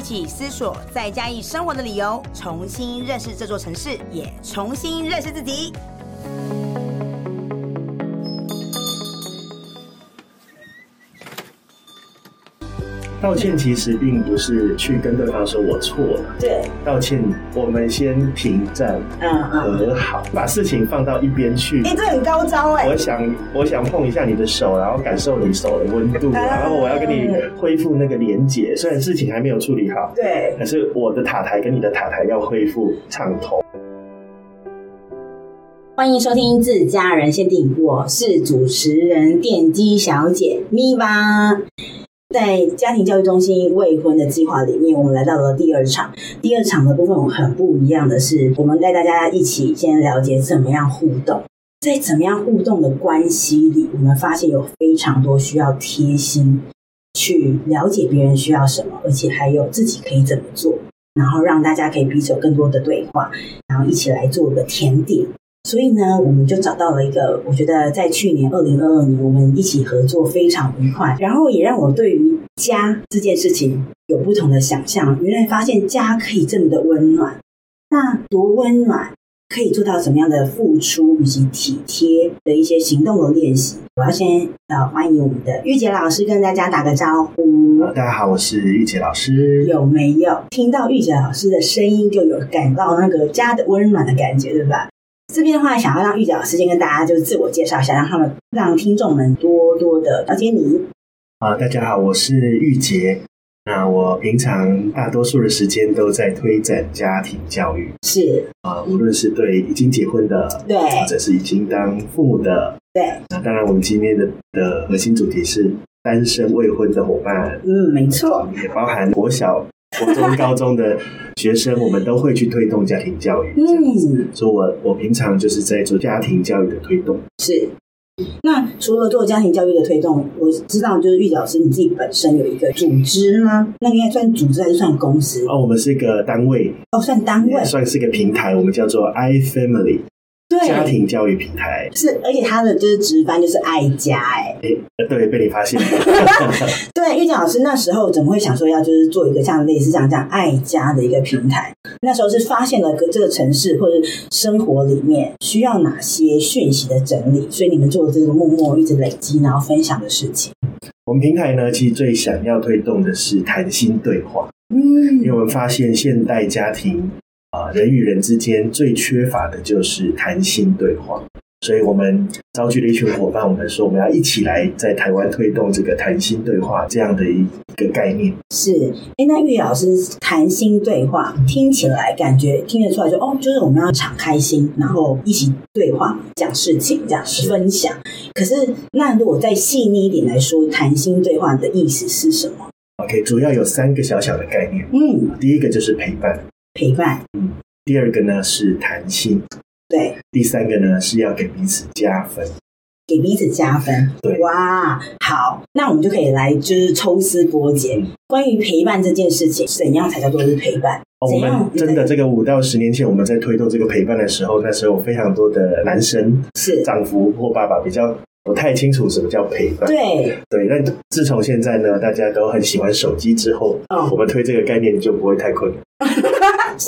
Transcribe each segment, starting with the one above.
一起思索在嘉义生活的理由，重新认识这座城市，也重新认识自己。道歉其实并不是去跟对方说我错了，对，道歉我们先停战，嗯，和好，把事情放到一边去。哎，这很高招哎！我想，我想碰一下你的手，然后感受你手的温度，然后我要跟你恢复那个连结。虽然事情还没有处理好，对，可是我的塔台跟你的塔台要恢复畅通。欢迎收听自家人限定，我是主持人电机小姐咪吧。在家庭教育中心未婚的计划里面，我们来到了第二场。第二场的部分很不一样的是，我们带大家一起先了解怎么样互动。在怎么样互动的关系里，我们发现有非常多需要贴心去了解别人需要什么，而且还有自己可以怎么做，然后让大家可以彼此有更多的对话，然后一起来做个甜点。所以呢，我们就找到了一个，我觉得在去年二零二二年，我们一起合作非常愉快，然后也让我对于家这件事情有不同的想象。原来发现家可以这么的温暖，那多温暖，可以做到什么样的付出以及体贴的一些行动的练习。我要先呃欢迎我们的玉洁老师跟大家打个招呼。大家好，我是玉洁老师。有没有听到玉洁老师的声音，就有感到那个家的温暖的感觉，对吧？这边的话，想要让玉姐老师先跟大家就是自我介绍一下，让他们让听众们多多的了解你。啊，大家好，我是玉洁。那我平常大多数的时间都在推展家庭教育，是啊，无论是对已经结婚的，对，或者是已经当父母的，对。那当然，我们今天的的核心主题是单身未婚的伙伴，嗯，没错，也包含国小。国中、高中的学生，我们都会去推动家庭教育。嗯，所以我我平常就是在做家庭教育的推动。是。那除了做家庭教育的推动，我知道就是玉洁老师你自己本身有一个组织吗？那应该算组织还是算公司？哦，我们是一个单位。哦，算单位，算是一个平台，我们叫做 iFamily。对，家庭教育平台是，而且他的就是值班就是爱家哎，哎，对，被你发现了。对，玉洁老师那时候怎么会想说要就是做一个像类似这样这样爱家的一个平台？那时候是发现了这个城市或者生活里面需要哪些讯息的整理，所以你们做的这个默默一直累积然后分享的事情。我们平台呢，其实最想要推动的是谈心对话，嗯，因为我们发现现代家庭。啊，人与人之间最缺乏的就是谈心对话，所以我们召集了一群伙伴，我们说我们要一起来在台湾推动这个谈心对话这样的一个概念。是，哎，那玉老师谈心对话听起来感觉听得出来说，哦，就是我们要敞开心，然后一起对话讲事情，这样分享。可是，那如果再细腻一点来说，谈心对话的意思是什么？OK，主要有三个小小的概念。嗯，第一个就是陪伴。陪伴，嗯，第二个呢是弹性，对，第三个呢是要给彼此加分，给彼此加分，对，哇，好，那我们就可以来就是抽丝剥茧，关于陪伴这件事情，怎样才叫做是陪伴？哦，我们真的这个五到十年前我们在推动这个陪伴的时候，那时候非常多的男生是。丈夫或爸爸比较。不太清楚什么叫陪伴。对对，那自从现在呢，大家都很喜欢手机之后，嗯、我们推这个概念就不会太困难。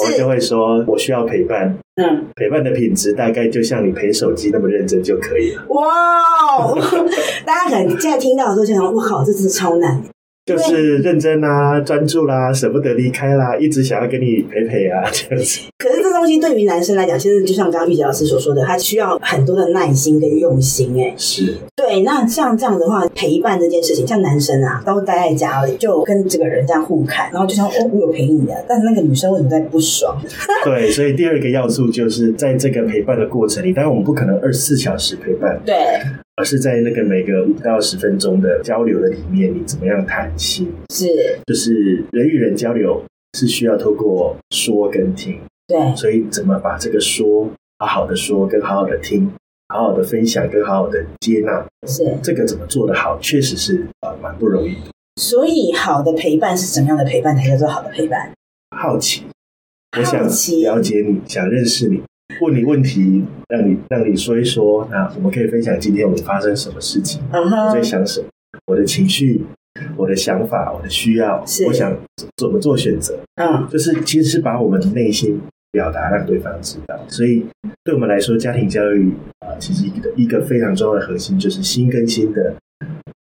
我们就会说，我需要陪伴。嗯，陪伴的品质大概就像你陪手机那么认真就可以了。哇，大家可能现在听到的时候就想，我靠，这是超难。就是认真啊，专注啦，舍不得离开啦，一直想要跟你陪陪啊，这样子。可是这东西对于男生来讲，其实就像刚刚玉洁老师所说的，他需要很多的耐心跟用心。哎，是。对，那像这样的话，陪伴这件事情，像男生啊，都待在家里，就跟这个人这样互看，然后就像哦，我有陪你的，但是那个女生为什么在不爽？对，所以第二个要素就是在这个陪伴的过程里，当然我们不可能二十四小时陪伴。对。而是在那个每个五到十分钟的交流的里面，你怎么样谈心？是，就是人与人交流是需要透过说跟听。对，所以怎么把这个说好好的说，跟好好的听，好好的分享，跟好好的接纳，是这个怎么做得好，确实是呃蛮不容易的。所以好的陪伴是怎么样的陪伴才叫做好的陪伴？好奇，我想了解你，想认识你，问你问题，让你让你说一说，那我们可以分享今天我们发生什么事情，嗯我在，想什么，我的情绪，我的想法，我的需要，我想怎么做选择，嗯，就是其实是把我们的内心表达让对方知道。所以对我们来说，家庭教育啊、呃，其实一个一个非常重要的核心就是心跟心的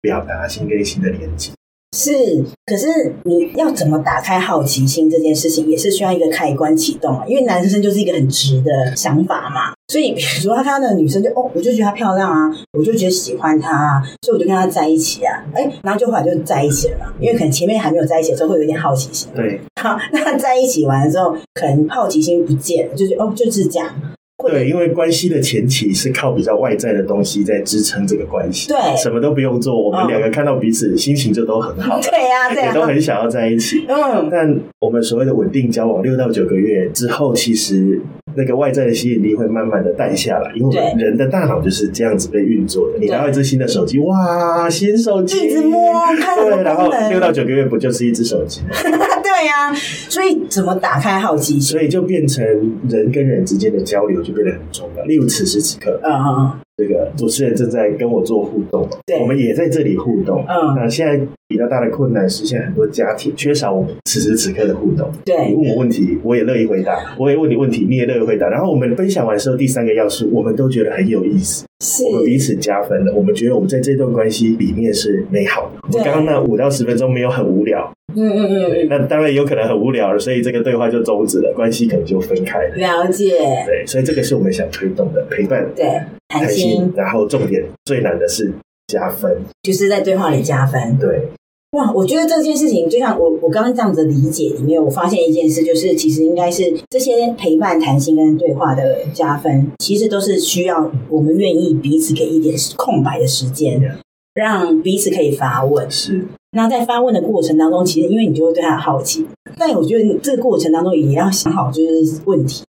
表达，心跟心的连接。是。可是你要怎么打开好奇心这件事情，也是需要一个开关启动啊。因为男生就是一个很直的想法嘛，所以比如说他看到那个女生就哦，我就觉得她漂亮啊，我就觉得喜欢她啊，所以我就跟她在一起啊，哎，然后就后来就在一起了嘛。因为可能前面还没有在一起的时候，会有一点好奇心。对好，那在一起完了之后，可能好奇心不见了，就是哦，就是这样。对，因为关系的前期是靠比较外在的东西在支撑这个关系，对什么都不用做，我们两个看到彼此心情就都很好了，对呀、对呀、也都很想要在一起。嗯，但我们所谓的稳定交往六到九个月之后，其实那个外在的吸引力会慢慢的淡下来，因为人的大脑就是这样子被运作的。你拿到一只新的手机，哇，新手机，一直摸看对，然后六到九个月不就是一只手机吗？对呀、所以怎么打开好奇心？所以就变成人跟人之间的交流就变得很重要。例如此时此刻，嗯嗯这个主持人正在跟我做互动，对我们也在这里互动。嗯那现在比较大的困难是，现在很多家庭缺少我们此时此刻的互动。对你问我问题，我也乐意回答；我也问你问题，你也乐意回答。然后我们分享完之后，第三个要素，我们都觉得很有意思，是我们彼此加分了。我们觉得我们在这段关系里面是美好的。对我刚刚那五到十分钟没有很无聊，嗯嗯嗯嗯，那当然有可能很无聊了，所以这个对话就终止了，关系可能就分开了。了解，对，所以这个是我们想推动的陪伴。对，谈心然后重点最难的是加分，就是在对话里加分。对，哇，我觉得这件事情，就像我我刚刚这样子的理解里面，我发现一件事，就是其实应该是这些陪伴、谈心跟对话的加分，其实都是需要我们愿意彼此给一点空白的时间，让彼此可以发问。是那在发问的过程当中，其实因为你就会对他好奇，但我觉得这个过程当中也要想好就是问题，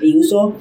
比如说。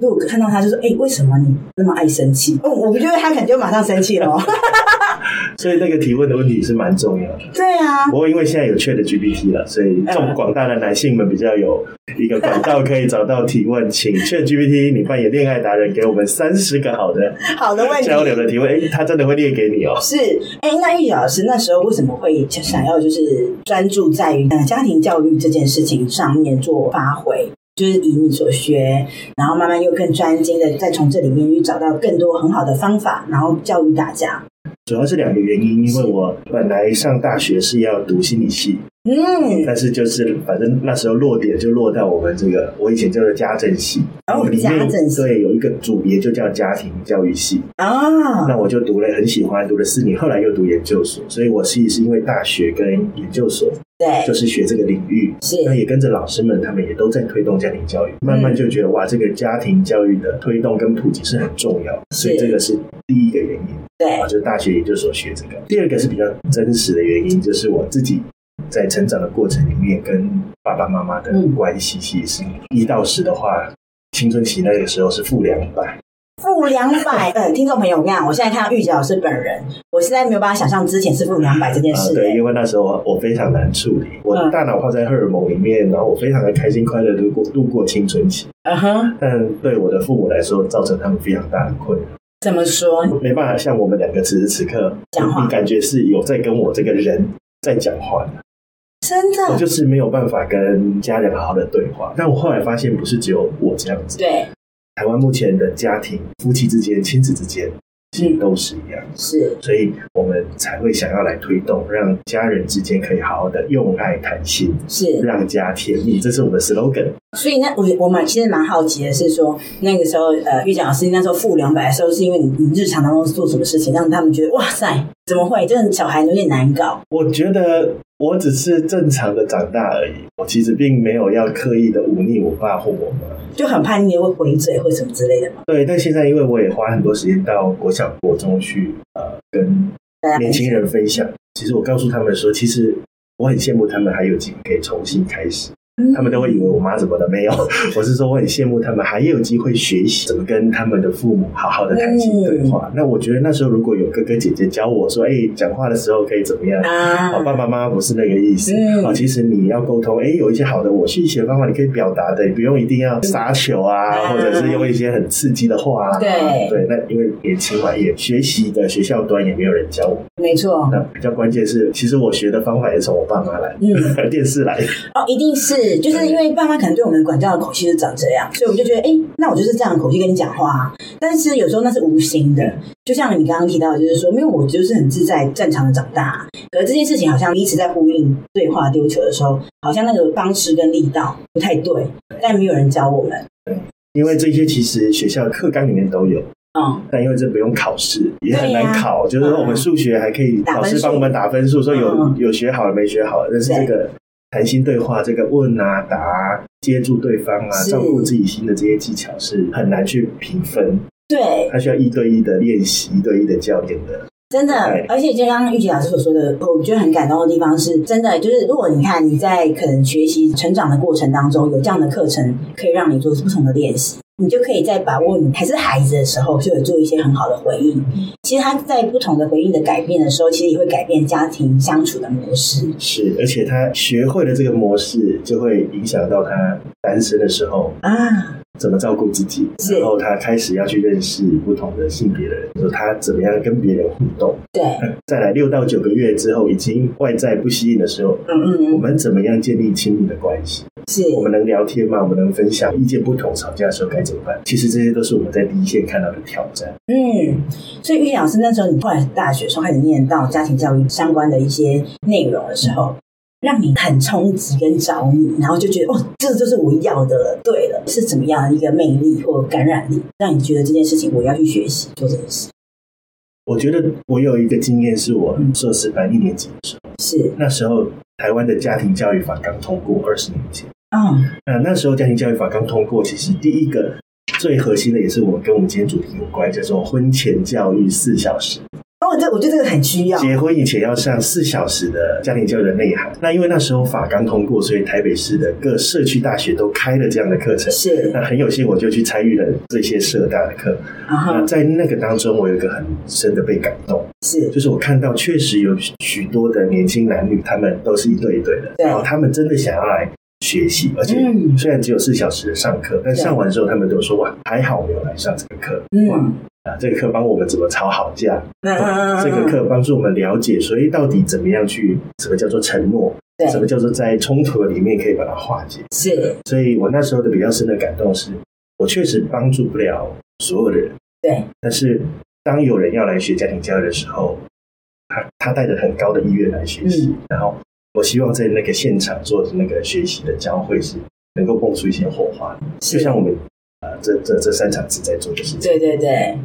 如果看到他就说：“哎、欸，为什么你那么爱生气？”哦，我不觉得他可能就马上生气了。所以那个提问的问题是蛮重要的。对啊，不过因为现在有 ChatGPT 了，所以众广大的男性们比较有一个管道可以找到提问，请 ChatGPT 你扮演恋爱达人，给我们三十个好的好的问题交流的提问。哎，他真的会列给你哦。是，哎，那玉老师那时候为什么会想要就是专注在于家庭教育这件事情上面做发挥？就是以你所学，然后慢慢又更专精的，再从这里面去找到更多很好的方法，然后教育大家。主要是两个原因，因为我本来上大学是要读心理系，嗯，但是就是反正那时候落点就落到我们这个，我以前叫做家政系，哦，里面家政系。对有一个组别就叫家庭教育系。啊，那我就读了很喜欢，读了四年，后来又读研究所，所以我其实是因为大学跟研究所。对，就是学这个领域，是。那也跟着老师们，他们也都在推动家庭教育，慢慢就觉得哇，这个家庭教育的推动跟普及是很重要，所以这个是第一个原因。对，啊，就是大学研究所学这个。第二个是比较真实的原因，就是我自己在成长的过程里面，跟爸爸妈妈的关系其实是一到十的话，青春期那个时候是负两百。负两百，呃，听众朋友，我我现在看到玉洁老师本人，我实在没有办法想象之前是负两百这件事，欸啊。对，因为那时候我非常难处理，我大脑泡在荷尔蒙里面，然后我非常的开心快乐度过度过青春期。嗯哼，但对我的父母来说，造成他们非常大的困扰。怎么说？没办法像我们两个此时此刻讲话，你感觉是有在跟我这个人在讲话的。真的，我就是没有办法跟家人好好的对话。但我后来发现，不是只有我这样子。对。台湾目前的家庭、夫妻之间、亲子之间，其实都是一样，是，所以我们才会想要来推动，让家人之间可以好好的用爱谈心，是让家甜蜜，这是我们的 slogan。所以那我我蛮其实蛮好奇的是说，那个时候呃，玉洁老师那时候负两百的时候，是因为你你日常当中做什么事情，让他们觉得哇塞，怎么会？这个小孩有点难搞。我觉得我只是正常的长大而已，我其实并没有要刻意的忤逆我爸或我妈。就很叛逆，会回嘴或什么之类的嘛。对，但现在因为我也花很多时间到国小、国中去，呃，跟年轻人分享。其实我告诉他们说，其实我很羡慕他们还有机会可以重新开始。他们都会以为我妈怎么的没有。我是说我很羡慕他们还有机会学习怎么跟他们的父母好好的谈心对话。嗯、那我觉得那时候如果有哥哥姐姐教我说，哎，讲话的时候可以怎么样？啊，爸爸妈妈不是那个意思啊。其实你要沟通，哎，有一些好的我讯息的方法，你可以表达的，不用一定要撒球啊，或者是用一些很刺激的话。啊。对对，那因为年轻嘛，也学习的学校端也没有人教我。没错。那比较关键是，其实我学的方法也是从我爸妈来，嗯，电视来。哦，一定是，就是因为爸妈可能对我们管教的口气是长这样，所以我们就觉得，哎，那我就是这样的口气跟你讲话。但是有时候那是无心的，就像你刚刚提到的，就是说，因为我就是很自在、正常的长大，可是这件事情好像一直在呼应对话丢球的时候，好像那个方式跟力道不太对，但没有人教我们。对，因为这些其实学校课纲里面都有。嗯，但因为这不用考试，也很难考。啊、就是说，我们数学还可以老师帮我们打分数，说有、嗯、有学好了没学好了。但是这个谈心对话，这个问啊答啊，接住对方啊，照顾自己心的这些技巧是很难去评分。对，他需要一对一的练习，一对一的教练的。真的，而且就刚刚玉洁老师所说的，我觉得很感动的地方是，真的就是，如果你看你在可能学习成长的过程当中，有这样的课程可以让你做不同的练习，你就可以在把握你还是孩子的时候，就有做一些很好的回应。其实他在不同的回应的改变的时候，其实也会改变家庭相处的模式。是，而且他学会了这个模式，就会影响到他单身的时候啊。怎么照顾自己？然后他开始要去认识不同的性别的人，说他怎么样跟别人互动。对，再来六到九个月之后，已经外在不吸引的时候，嗯嗯嗯，我们怎么样建立亲密的关系？是我们能聊天吗？我们能分享意见不同？吵架的时候该怎么办？其实这些都是我们在第一线看到的挑战。嗯，所以玉老师那时候，你后来大学时候开始念到家庭教育相关的一些内容的时候。嗯让你很冲击跟着迷，然后就觉得哦，这就是我要的了。对了，是怎么样的一个魅力或感染力，让你觉得这件事情我要去学习做这件事？我觉得我有一个经验，是我硕士班一年级的时候，是那时候台湾的家庭教育法刚通过，二十年前。嗯，那那时候家庭教育法刚通过，其实第一个最核心的也是我们跟我们今天主题有关，叫做婚前教育四小时。哦，这我觉得这个很需要。结婚以前要上四小时的家庭教育的内涵。那因为那时候法刚通过，所以台北市的各社区大学都开了这样的课程。是。那很有幸，我就去参与了这些社大的课。Uh-huh. 那在那个当中，我有一个很深的被感动。是。就是我看到确实有许多的年轻男女，他们都是一对一对的。对。然后他们真的想要来学习，而且虽然只有四小时的上课，但上完之后，他们都说哇，还好没有来上这个课。哇。啊，这个课帮我们怎么吵好架？啊、这个课帮助我们了解，所以到底怎么样去？什么叫做承诺？对，什么叫做在冲突的里面可以把它化解？是。所以我那时候的比较深的感动是，我确实帮助不了所有的人。对。但是当有人要来学家庭教育的时候，他他带着很高的意愿来学习，嗯、然后我希望在那个现场做的那个学习的交汇是能够蹦出一些火花，就像我们啊、呃、这这这三场次在做的事情。对对对。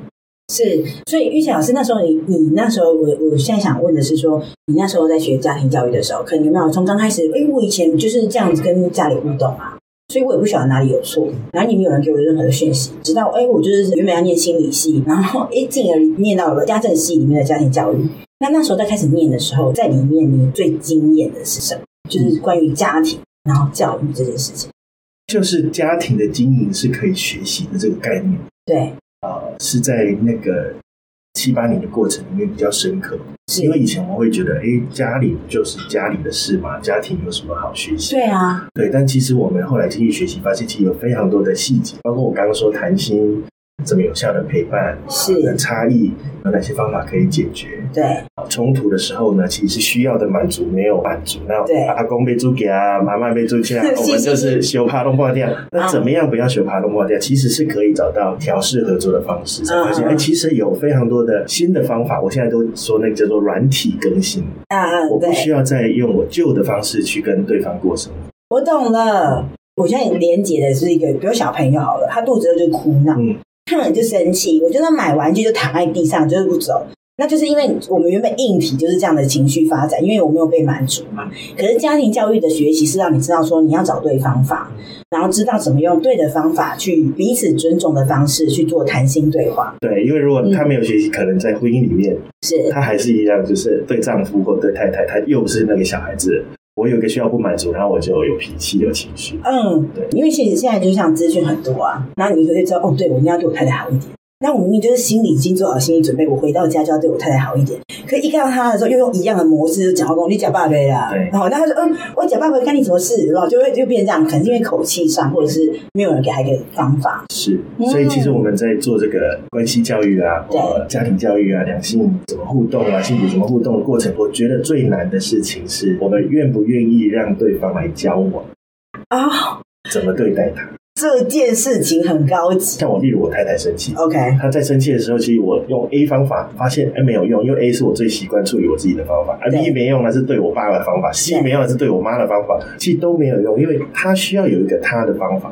是，所以玉琪老师那时候你，你你那时候，我我现在想问的是说，你那时候在学家庭教育的时候，可能有没有从刚开始，哎，我以前就是这样子跟家里互动啊，所以我也不晓得哪里有错，然后你没有人给我任何的讯息，直到哎，我就是原本要念心理系，然后哎，进而念到了家政系里面的家庭教育，那那时候在开始念的时候，在里面你最惊艳的是什么？就是关于家庭然后教育这件事情，就是家庭的经营是可以学习的这个概念，对。啊，是在那个七八年的过程里面比较深刻，是因为以前我们会觉得，哎，家里不就是家里的事嘛，家庭有什么好学习？对啊，对。但其实我们后来继续学习，发现其实有非常多的细节，包括我刚刚说谈心。怎么有效的陪伴？是的差异有哪些方法可以解决？对，冲突的时候呢，其实需要的满足没有满足。那阿公被猪给啊，妈妈被猪啊，我们就是修爬龙挂掉。那怎么样不要修爬龙挂掉？其实是可以找到调适合作的方式。才发现哎，其实有非常多的新的方法。我现在都说那个叫做软体更新啊，我不需要再用我旧的方式去跟对方过生活。我懂了，我现在连接的是一个，比如小朋友好了，他肚子饿就哭闹。嗯看了就生气，我觉得买玩具就躺在地上，就是不走，那就是因为我们原本硬体就是这样的情绪发展，因为我没有被满足嘛。可是家庭教育的学习是让你知道说你要找对方法，然后知道怎么用对的方法去彼此尊重的方式去做谈心对话。对，因为如果他没有学习，嗯、可能在婚姻里面是他还是一样，就是对丈夫或对太太，他又不是那个小孩子。我有一个需要不满足，然后我就有脾气、有情绪。嗯，对，因为其实现在就像资讯很多啊，然后你就会知道，哦，对，我应该要对我太太好一点。那我明明就是心里已经做好心理准备，我回到家就要对我太太好一点。可一看到他的时候，又用一样的模式讲话，跟我你假爸呗啦。对。然后那他说，嗯，我假爸爸干你什么事？然后就会就变成这样，可能因为口气上，或者是没有人给他一个方法。是。所以其实我们在做这个关系教育啊，对或家庭教育啊，两性怎么互动啊，性别怎么互动的过程，我觉得最难的事情是我们愿不愿意让对方来教我啊，怎么对待他。这件事情很高级，像我，例如我太太生气，OK，她在生气的时候，其实我用 A 方法，发现哎没有用，因为 A 是我最习惯处理我自己的方法，而 B 没用，那是对我爸的方法，C 没用，那是对我妈的方法，其实都没有用，因为她需要有一个她的方法。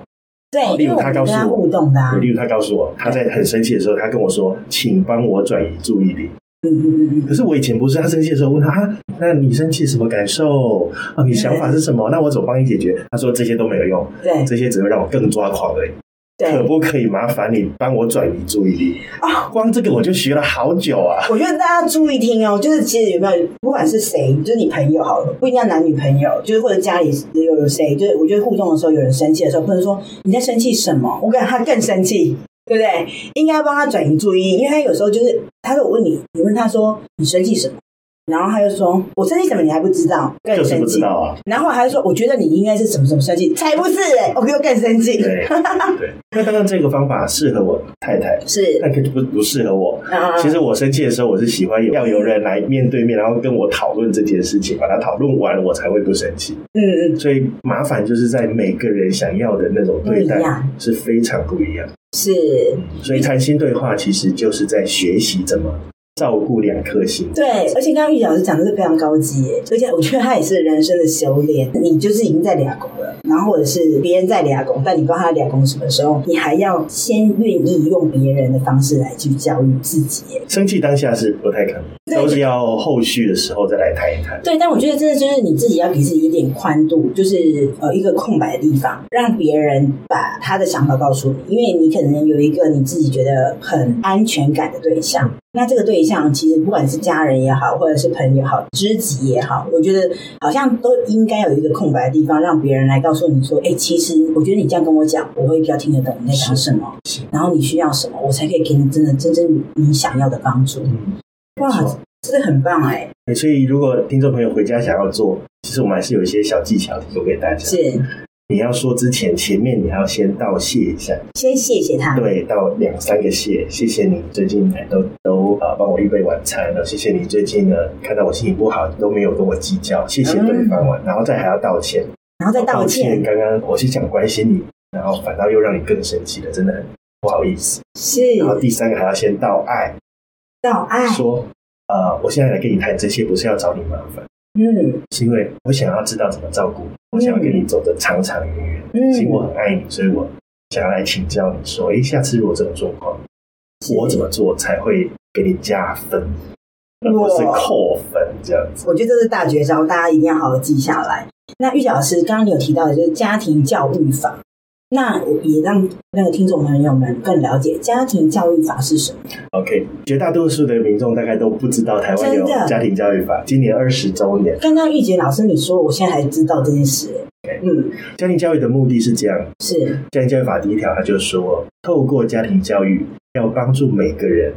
对，例如他告诉我，互动的、啊，例如他告诉我，他在很生气的时候，他跟我说，请帮我转移注意力。嗯嗯嗯嗯。可是我以前不是，他生气的时候问他，哈，那你生气什么感受？啊，你想法是什么？那我怎么帮你解决？他说这些都没有用，对，这些只会让我更抓狂而已。可不可以麻烦你帮我转移注意力啊？哦，光这个我就学了好久啊！我觉得大家注意听哦，就是其实有没有，不管是谁，就是你朋友好了，不一定要男女朋友，就是或者家里有有谁，就是我觉得互动的时候，有人生气的时候，不能说你在生气什么，我感觉他更生气，对不对？应该要帮他转移注意力，因为他有时候就是，他说我问你，你问他说你生气什么？然后他就说：“我生气什么你还不知道，更生气。就是不知道啊。然后还说：“我觉得你应该是什么什么生气，才不是哎、欸，我又更生气。”对对。那当然这个方法适合我太太，是，但可不不适合我。啊、其实我生气的时候，我是喜欢有要有人来面对面，然后跟我讨论这件事情，把它讨论完，我才会不生气。嗯嗯。所以麻烦就是在每个人想要的那种对待是非常不一样。是。所以谈心对话其实就是在学习怎么。照顾两颗心，对，而且刚刚玉老师讲的是非常高级耶，而且我觉得他也是人生的修炼。你就是已经在俩工了，然后或者是别人在俩工，但你不知道他俩工什么时候，你还要先愿意用别人的方式来去教育自己。生气当下是不太可能，都是要后续的时候再来谈一谈。对，但我觉得真的就是你自己要给自己一点宽度，就是呃一个空白的地方，让别人把他的想法告诉你，因为你可能有一个你自己觉得很安全感的对象。那这个对象其实不管是家人也好，或者是朋友也好，知己也好，我觉得好像都应该有一个空白的地方，让别人来告诉你说：“哎，其实我觉得你这样跟我讲，我会比较听得懂你在讲什么，然后你需要什么，我才可以给你真的真正你想要的帮助。”嗯，哇，真的很棒哎！所以如果听众朋友回家想要做，其实我们还是有一些小技巧提供给大家。是。你要说之前，前面你要先道谢一下，先谢谢他。对，道两三个谢，谢谢你最近都都呃帮我预备晚餐，然后谢谢你最近呢看到我心情不好都没有跟我计较，谢谢对方嘛，嗯、然后再还要道歉，然后再道歉。刚刚我是想关心你，然后反倒又让你更生气了，真的很不好意思。是。然后第三个还要先道爱，道爱，说呃，我现在来跟你谈这些，不是要找你麻烦。嗯，是因为我想要知道怎么照顾，我想要跟你走得长长远远。嗯，因为我很爱你，所以我想要来请教你说，哎，下次如果这种状况，我怎么做才会给你加分，而不是扣分这样子？我觉得这是大绝招，大家一定要好好记下来。那玉老师刚刚你有提到的就是家庭教育法。那也让那个听众朋友们更了解家庭教育法是什么。OK，绝大多数的民众大概都不知道台湾有家庭教育法，今年二十周年。刚刚玉洁老师你说，我现在还知道这件事。Okay. 嗯，家庭教育的目的是这样：是家庭教育法第一条，它就说，透过家庭教育，要帮助每个人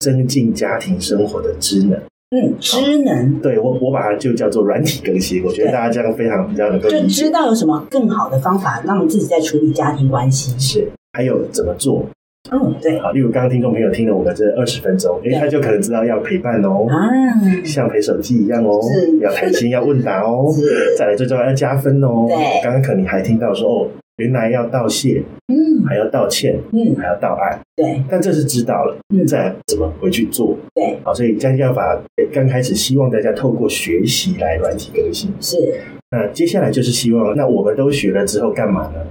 增进家庭生活的知能。嗯，知能，对，我我把它就叫做软体更新。我觉得大家这样非常比较能够就知道有什么更好的方法，让我们自己在处理家庭关系。是，还有怎么做？嗯，对。好，例如刚刚听众朋友听了我们这二十分钟，哎，他就可能知道要陪伴哦，啊，像陪手机一样哦，是，要谈心，要问答哦，是，再来最重要要加分哦。对，刚刚可能你还听到说哦。原来要道谢，嗯，还要道歉，嗯，还要道爱，对。但这是知道了，嗯，再怎么回去做，对。好，所以家庭教法刚开始希望大家透过学习来软体更新，是。那接下来就是希望，那我们都学了之后干嘛呢？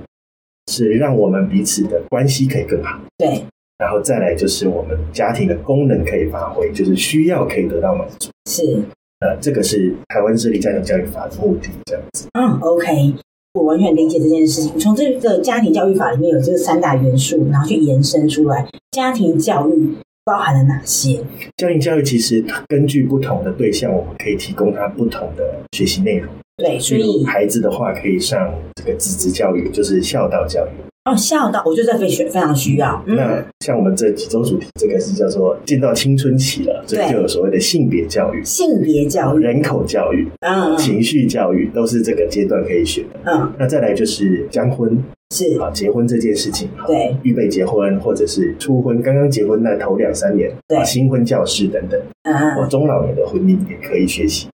是让我们彼此的关系可以更好，对。然后再来就是我们家庭的功能可以发挥，就是需要可以得到满足，是。呃，这个是台湾设立家庭教育法的目的，这样子。嗯，OK。我完全理解这件事情。从这个家庭教育法里面有这个三大元素，然后去延伸出来，家庭教育包含了哪些？家庭教育其实根据不同的对象，我们可以提供他不同的学习内容。对，所以孩子的话可以上这个子职教育，就是孝道教育。哦，孝道，我觉得非常非常需要。嗯、那像我们这几周主题，这个是叫做进到青春期了，这就有所谓的性别教育、性别教育、人口教育、嗯，情绪教育，都是这个阶段可以学的。嗯，那再来就是将婚，是。啊，结婚这件事情，对，预备结婚或者是初婚，刚刚结婚那头两三年，对，新婚教师等等，嗯，或中老年的婚姻也可以学习。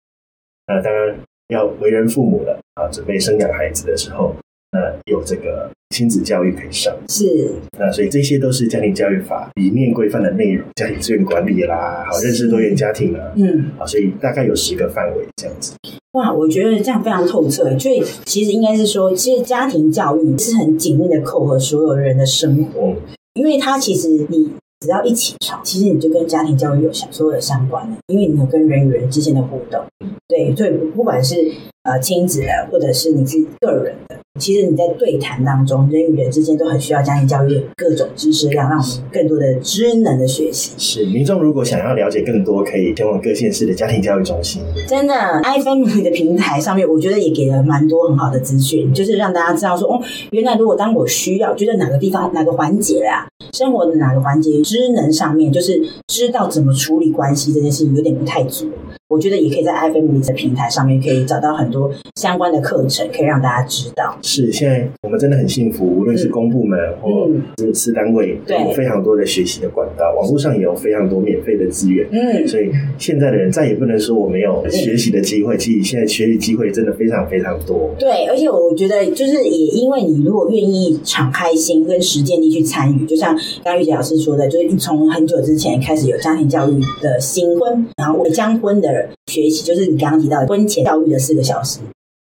那当然要为人父母了啊，准备生养孩子的时候。呃，有这个亲子教育可以上，是。那所以这些都是家庭教育法里面规范的内容，家庭资源管理啦，好认识多元家庭啊，嗯，好，所以大概有十个范围这样子。哇，我觉得这样非常透彻，所以其实应该是说，其实家庭教育是很紧密的扣合所有人的生活，嗯、因为它其实你只要一起床，其实你就跟家庭教育有所有的相关的，因为你有跟人与人之间的互动，对，对，不管是呃亲子的，或者是你是个人的。其实你在对谈当中，人与人之间都很需要家庭教育各种知识量，让我们更多的知能的学习。是民众如果想要了解更多，可以前往各县市的家庭教育中心。真的，iFamily 的平台上面，我觉得也给了蛮多很好的资讯，就是让大家知道说，哦，原来如果当我需要，觉得哪个地方哪个环节啊，生活的哪个环节知能上面，就是知道怎么处理关系这件事情有点不太足。我觉得也可以在 iFamily 的平台上面可以找到很多相关的课程，可以让大家知道。是，现在我们真的很幸福，无论是公部门或是私单位，都有非常多的学习的管道，网络上也有非常多免费的资源。嗯，所以现在的人再也不能说我没有学习的机会，其实现在学习机会真的非常非常多。对，而且我觉得就是也因为你如果愿意敞开心跟实践力去参与，就像刚刚玉姐老师说的，就是从很久之前开始有家庭教育的新婚，然后将婚的人。学习就是你刚刚提到的婚前教育的四个小时，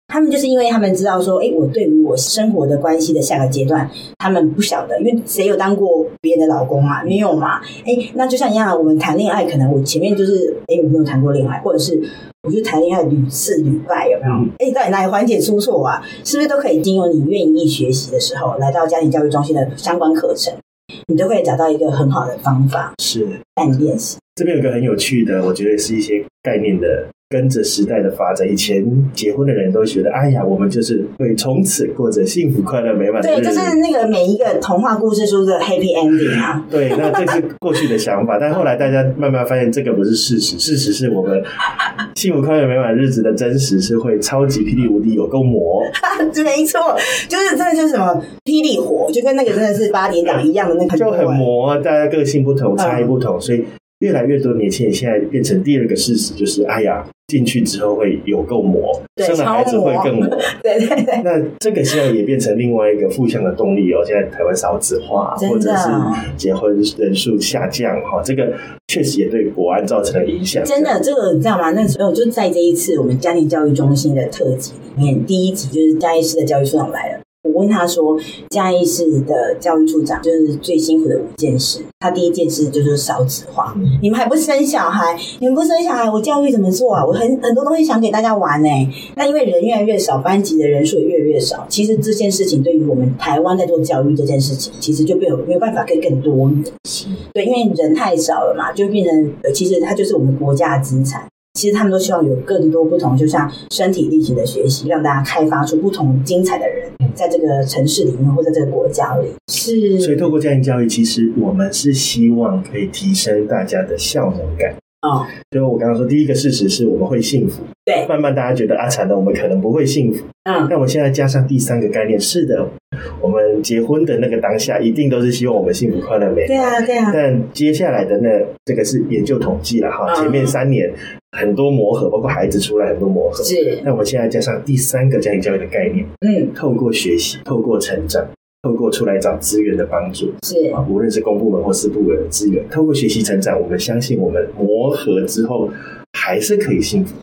他们就是因为他们知道说，哎，我对于我生活的关系的下个阶段，他们不晓得，因为谁有当过别人的老公啊？没有嘛？哎，那就像一样，我们谈恋爱，可能我前面就是，哎，我没有谈过恋爱，或者是我就谈恋爱屡次屡败，有没有？哎，到底哪里环节出错啊？是不是都可以经由你愿意学习的时候，来到家庭教育中心的相关课程，你都可以找到一个很好的方法，是带你练习。这边有个很有趣的，我觉得是一些概念的，跟着时代的发展。以前结婚的人都觉得，哎呀，我们就是会从此过着幸福、快乐、美满的日子。对，就是那个每一个童话故事书的 happy ending 啊。对，那这是过去的想法，但后来大家慢慢发现，这个不是事实。事实是我们幸福、快乐、美满日子的真实是会超级霹雳无敌有够魔。没错，就是真的就是什么霹雳火，就跟那个真的是八点档一样的那个，就很魔。大家个性不同，差异不同，嗯、所以。越来越多年轻人现在变成第二个事实，就是哎呀，进去之后会有够磨，生了孩子会更磨。对对对。那这个现在也变成另外一个负向的动力哦。现在台湾少子化，或者是结婚人数下降，哈，这个确实也对国安造成了影响。真的，这个你知道吗？那时候就在这一次我们家庭教育中心的特辑里面，第一集就是嘉义市的教育处长来了。我问他说：“嘉义市的教育处长就是最辛苦的五件事，他第一件事就是少子化。你们还不生小孩，你们不生小孩，我教育怎么做啊？我很很多东西想给大家玩呢。那因为人越来越少，班级的人数也越来越少。其实这件事情对于我们台湾在做教育这件事情，其实就没有没有办法可以更多元。对，因为人太少了嘛，就变成其实它就是我们国家的资产。”其实他们都希望有更多不同，就像身体力行的学习，让大家开发出不同精彩的人，在这个城市里面或在这个国家里。是，所以透过家庭教育，其实我们是希望可以提升大家的效能感。哦，就我刚刚说，第一个事实是我们会幸福。对，慢慢大家觉得啊，惨了，我们可能不会幸福。嗯，那我们现在加上第三个概念，是的，我们结婚的那个当下，一定都是希望我们幸福、快乐、美满。对啊，对啊。但接下来的那这个是研究统计了哈，前面三年很多磨合，包括孩子出来很多磨合。是。那我们现在加上第三个家庭教育的概念，嗯，透过学习，透过成长。透过出来找资源的帮助，是啊，无论是公部门或私部门的资源，透过学习成长，我们相信我们磨合之后还是可以幸福。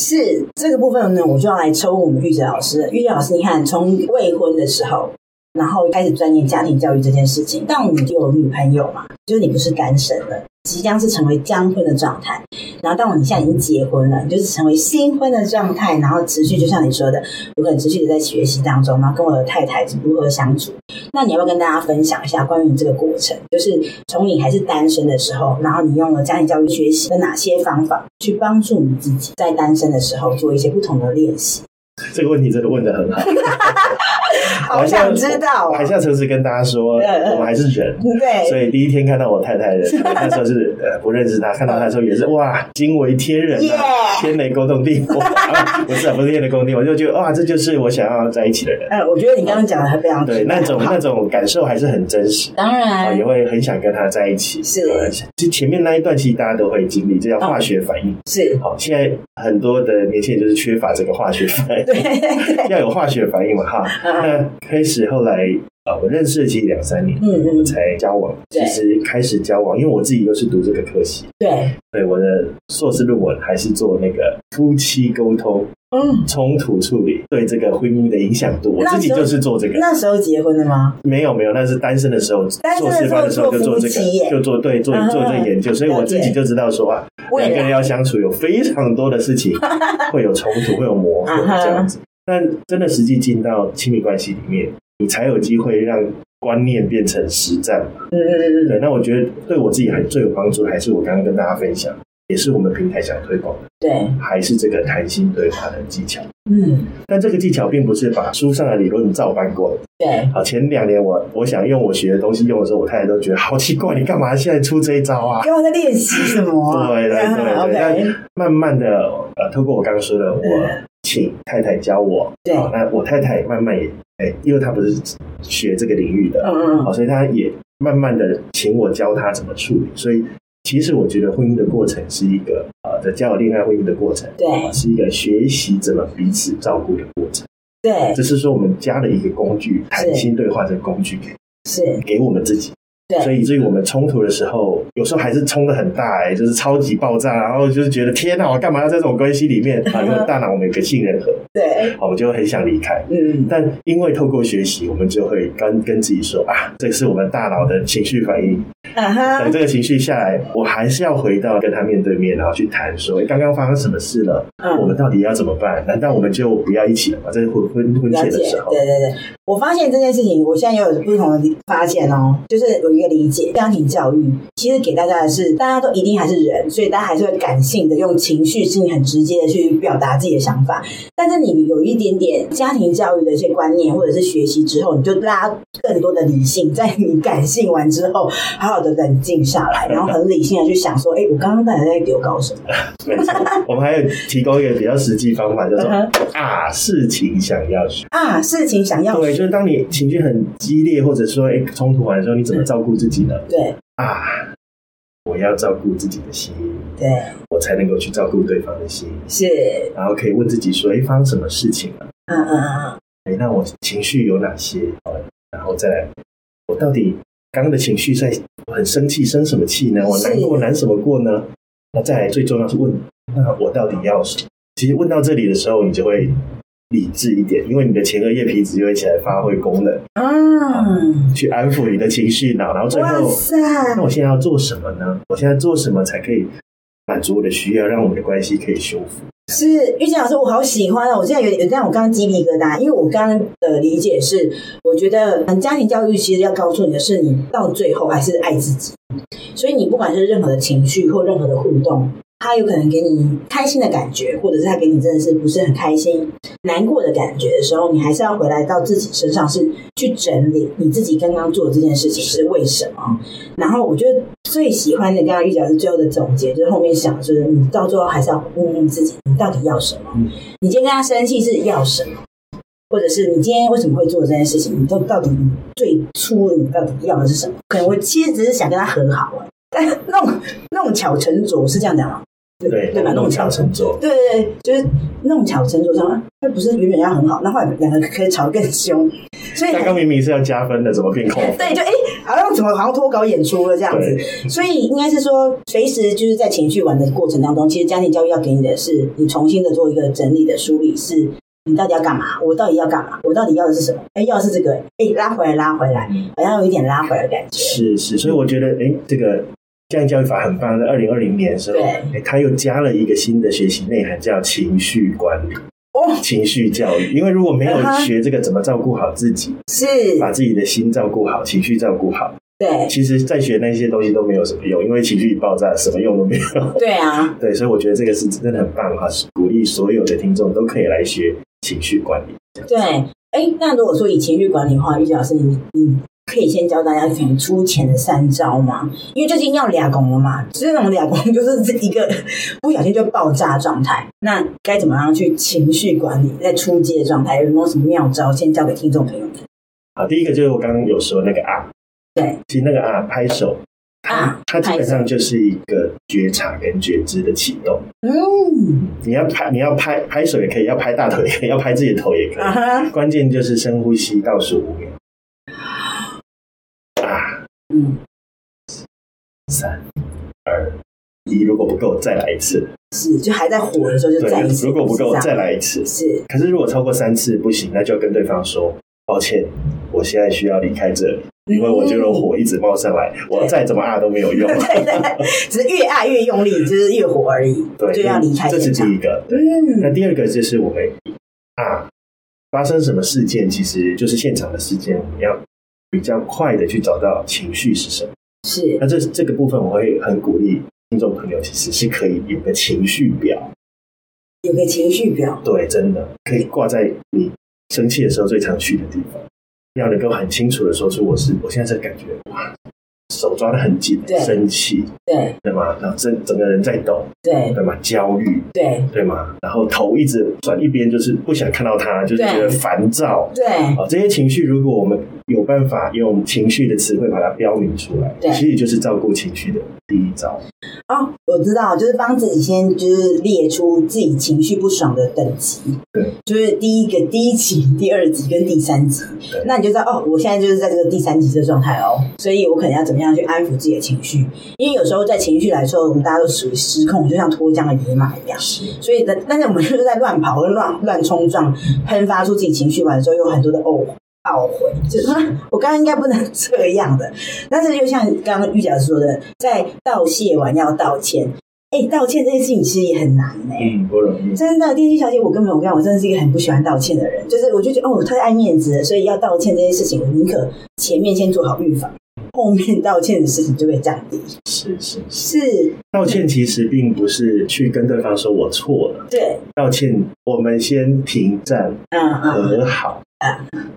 是这个部分呢，我就要来抽我们玉哲老师。玉哲老师，你看，从未婚的时候，然后开始钻研家庭教育这件事情，但我们就有女朋友嘛，就是你不是单身了，即将是成为将婚的状态。然后，当你现在已经结婚了，你就是成为新婚的状态，然后持续就像你说的，我可能持续的在学习当中，然后跟我的太太是如何相处。那你要不要跟大家分享一下关于你这个过程？就是从你还是单身的时候，然后你用了家庭教育学习的哪些方法，去帮助你自己在单身的时候做一些不同的练习？这个问题真的问的很好。好想知道，我还是要诚实跟大家说，我们还是人，对，所以第一天看到我太太的时候，那时候是呃不认识她，看到她的时候也是哇，惊为天人啊，天雷勾动地火，不是啊，不是天雷勾动地火，我就觉得哇，这就是我想要在一起的人。哎，我觉得你刚刚讲的还非常对，那种那种感受还是很真实，当然。也会很想跟他在一起。是，就前面那一段其实大家都会经历，这叫化学反应。是，好，现在很多的年轻人就是缺乏这个化学反应，对，要有化学反应嘛，哈，那开始。后来啊，我认识了其实两三年，嗯嗯，才交往。其实开始交往，因为我自己又是读这个科系，对，对，我的硕士论文还是做那个夫妻沟通，嗯，冲突处理对这个婚姻的影响度。我自己就是做这个。那时候结婚了吗？没有没有，那是单身的时候，硕士班的时候就做这个，就做对做做这个研究，所以我自己就知道说啊，两个人要相处有非常多的事情 会有冲突，会有磨合这样子。但真的实际进到亲密关系里面。你才有机会让观念变成实战嘛。嗯嗯嗯。对，那我觉得对我自己还最有帮助，还是我刚刚跟大家分享，也是我们平台想推广的。对，还是这个谈心对话的技巧。嗯。但这个技巧并不是把书上的理论照搬过来。对。好，前两年我我想用我学的东西用的时候，我太太都觉得好奇怪，你干嘛现在出这一招啊？干嘛在练习什么？对对对对。OK。慢慢的，呃，透过我刚刚说的，我请太太教我。对。那我太太慢慢也。哎因为她不是学这个领域的，嗯嗯，好，所以她也慢慢的请我教她怎么处理。所以其实我觉得婚姻的过程是一个呃，在交友恋爱婚姻的过程，对，是一个学习怎么彼此照顾的过程。对，只是说我们加了一个工具，谈心对话这个工具给是给我们自己。所以以，至于我们冲突的时候，有时候还是冲得很大，哎，就是超级爆炸，然后就是觉得天哪，我干嘛要在这种关系里面啊？因为大脑我们有个杏仁核，对，我们就很想离开。嗯，但因为透过学习，我们就会跟跟自己说啊，这是我们大脑的情绪反应。等这个情绪下来，我还是要回到跟他面对面，然后去谈说，刚刚发生什么事了？我们到底要怎么办？难道我们就不要一起了吗？在婚婚婚前的时候，对对对，我发现这件事情，我现在又有不同的发现哦，就是有一个理解，家庭教育其实给大家的是，大家都一定还是人，所以大家还是会感性的用情绪性很直接的去表达自己的想法。但是你有一点点家庭教育的一些观念或者是学习之后，你就拉更多的理性，在你感性完之后，好好的冷静下来，然后很理性的去想说，哎，我刚刚到底在给我搞什么？我们还有提供一个比较实际方法，叫做啊，事情想要学啊，事情想要，对，就是当你情绪很激烈，或者说哎冲突完的时候，你怎么照顾自己呢？对。啊！我要照顾自己的心，对，我才能够去照顾对方的心。是，然后可以问自己说：“哎，发生什么事情了？”嗯嗯嗯。哎，那我情绪有哪些？然后再来，我到底刚刚的情绪在很生气，生什么气呢？我难过，难什么过呢？那再来，最重要是问：那我到底要什么？其实问到这里的时候，你就会。理智一点，因为你的前额叶皮质就会起来发挥功能，嗯，去安抚你的情绪脑，然后最后，那我现在要做什么呢？我现在做什么才可以满足我的需要，让我们的关系可以修复？是玉洁老师，我好喜欢哦！我现在有点，让我刚刚鸡皮疙瘩，因为我刚刚的理解是，我觉得家庭教育其实要告诉你的是，你到最后还是爱自己，所以你不管是任何的情绪或任何的互动。他有可能给你开心的感觉，或者是他给你真的是不是很开心、难过的感觉的时候，你还是要回来到自己身上，是去整理你自己刚刚做的这件事情是为什么。然后我觉得最喜欢的，刚刚玉姐是最后的总结，就是后面想就是你到最后还是要问问自己，你到底要什么？你今天跟他生气是要什么？或者是你今天为什么会做这件事情？你到到底最初你到底要的是什么？可能我其实只是想跟他和好，但那种那种巧成拙是这样讲吗？对对吧？弄巧成拙，对对对，就是弄巧成拙上，他不是永远要很好，那后来两个可以吵得更凶。所以刚刚明明是要加分的，怎么变扣分？对，就哎，好像怎么好像脱稿演出了这样子。所以应该是说，随时就是在情绪玩的过程当中，其实家庭教育要给你的是，你重新的做一个整理的梳理，是你到底要干嘛？我到底要干嘛？我到底要的是什么？哎，要的是这个，哎，拉回来，拉回来，好像有一点拉回来的感觉。是是，所以我觉得，哎，这个。家庭教育法很棒，在二零二零年的时候，他又加了一个新的学习内涵，叫情绪管理。哦，情绪教育，因为如果没有学这个怎么照顾好自己，是把自己的心照顾好，情绪照顾好，对，其实再学那些东西都没有什么用，因为情绪一爆炸，什么用都没有。对啊，对，所以我觉得这个是真的很棒哈，鼓励所有的听众都可以来学情绪管理。对，哎，那如果说以情绪管理的话，玉姐老师，你你。可以先教大家可能出钱的三招吗？因为最近要俩工了嘛，这种俩工就是这一个不小心就爆炸状态。那该怎么样去情绪管理，在出街的状态有没有什么妙招？先教给听众朋友们。好，第一个就是我刚刚有说那个啊，对，其实那个啊拍手啊，它基本上就是一个觉察跟觉知的启动。嗯，你要拍，你要拍拍手也可以，要拍大腿也可以，要拍自己的头也可以。Uh -huh. 关键就是深呼吸，倒数五秒。嗯，三、二、一，如果不够，再来一次。是，就还在火的时候就再一次。如果不够，再来一次。是，可是如果超过三次不行，那就跟对方说抱歉，我现在需要离开这里，嗯、因为我觉得火一直冒上来，我再怎么按都没有用。对，对，只是越按越用力，就是越火而已。对，就要离开。这是第一个。嗯，那第二个就是我们啊，发生什么事件，其实就是现场的事件，我们要。比较快的去找到情绪是什么？是，那这这个部分我会很鼓励听众朋友，其实是可以有个情绪表，有个情绪表，对，真的可以挂在你生气的时候最常去的地方，要能够很清楚的说出我是我现在这感觉哇。手抓的很紧，生气，对，对吗？然后整整个人在抖，对，对吗？焦虑，对，对吗？然后头一直转一边，就是不想看到他，就是觉得烦躁，对，哦，这些情绪，如果我们有办法用情绪的词汇把它标明出来，对，其实就是照顾情绪的第一招。哦，我知道，就是帮自己先就是列出自己情绪不爽的等级，对，就是第一个第一级、第二级跟第三级，那你就知道哦，我现在就是在这个第三级的状态哦，所以我可能要怎么样去安抚自己的情绪？因为有时候在情绪来说，我们大家都属于失控，就像脱缰的野马一样，是，所以的，但是我们就是在乱跑、乱乱冲撞，喷发出自己情绪完之后，有很多的懊悔。懊悔，就是我刚刚应该不能这样的，但是就像刚刚玉姐说的，在道谢完要道歉，哎，道歉这件事情其实也很难哎，嗯，不容易。真的，电梯小姐，我根本我跟你讲，我真的是一个很不喜欢道歉的人，就是我就觉得哦，我太爱面子了，所以要道歉这件事情，我宁可前面先做好预防，后面道歉的事情就会降低。是是。是，是，道歉其实并不是去跟对方说我错了，对，道歉我们先停战，嗯，和好。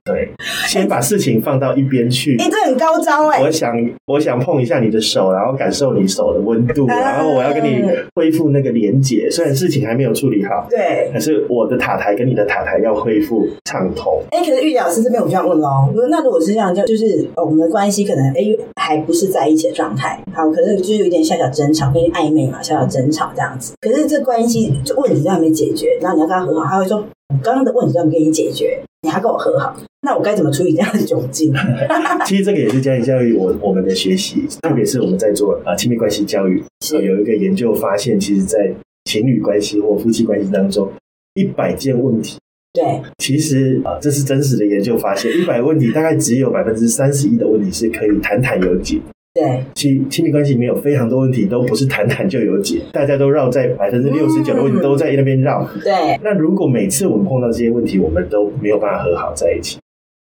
对，先把事情放到一边去。哎、欸，这很高招哎！我想，我想碰一下你的手，然后感受你手的温度，然后我要跟你恢复那个连结。虽然事情还没有处理好，对，可是我的塔台跟你的塔台要恢复畅通。哎、欸，可是玉老师这边我就要问喽，那如果是这样，就就是我们的关系可能哎、欸、还不是在一起的状态，好，可是就是有点小小争吵，跟暧昧嘛，小小争吵这样子。可是这关系这问题都还没解决，然后你要跟他和好，他会说我刚刚的问题都还没给你解决。你还跟我和好，那我该怎么处理这样的窘境？其实这个也是家庭教育我我们的学习，特别是我们在做啊亲密关系教育，是有一个研究发现，其实，在情侣关系或夫妻关系当中，一百件问题，对，其实啊，这是真实的研究发现，一百问题大概只有百分之三十一的问题是可以谈谈有解。对，其亲密关系里面有非常多问题都不是谈谈就有解，大家都绕在百分之六十九的问题都在那边绕。对，那如果每次我们碰到这些问题，我们都没有办法和好在一起，